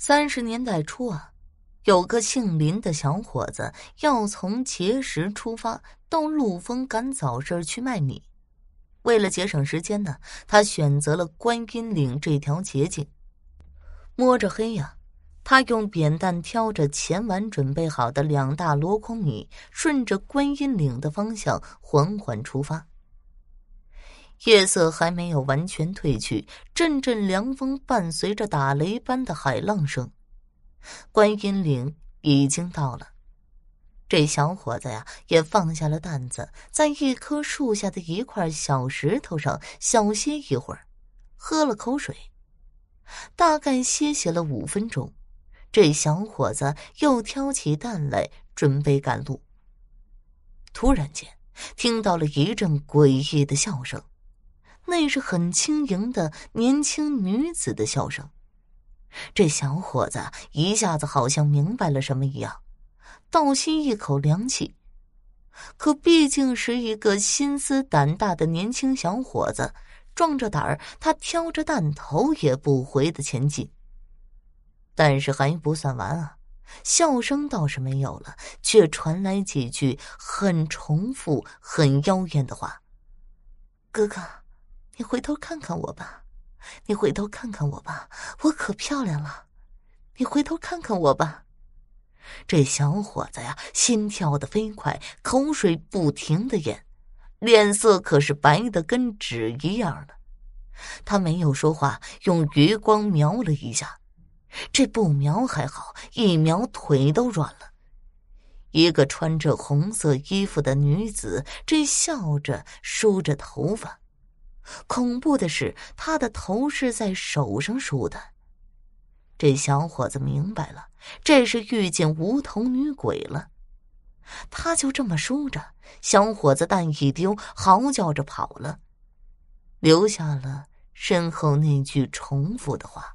三十年代初啊，有个姓林的小伙子要从碣石出发到陆丰赶早市去卖米。为了节省时间呢，他选择了观音岭这条捷径。摸着黑呀，他用扁担挑着前晚准备好的两大箩筐米，顺着观音岭的方向缓缓出发。夜色还没有完全褪去，阵阵凉风伴随着打雷般的海浪声，观音岭已经到了。这小伙子呀，也放下了担子，在一棵树下的一块小石头上小歇一会儿，喝了口水。大概歇息了五分钟，这小伙子又挑起担来，准备赶路。突然间，听到了一阵诡异的笑声，那是很轻盈的年轻女子的笑声。这小伙子一下子好像明白了什么一样。倒吸一口凉气，可毕竟是一个心思胆大的年轻小伙子，壮着胆儿，他挑着担头也不回的前进。但是还不算完啊，笑声倒是没有了，却传来几句很重复、很妖艳的话：“哥哥，你回头看看我吧，你回头看看我吧，我可漂亮了，你回头看看我吧。”这小伙子呀，心跳的飞快，口水不停的咽，脸色可是白的跟纸一样的。他没有说话，用余光瞄了一下，这不瞄还好，一瞄腿都软了。一个穿着红色衣服的女子，这笑着梳着头发，恐怖的是，他的头是在手上梳的。这小伙子明白了，这是遇见无头女鬼了。他就这么梳着，小伙子蛋一丢，嚎叫着跑了，留下了身后那句重复的话。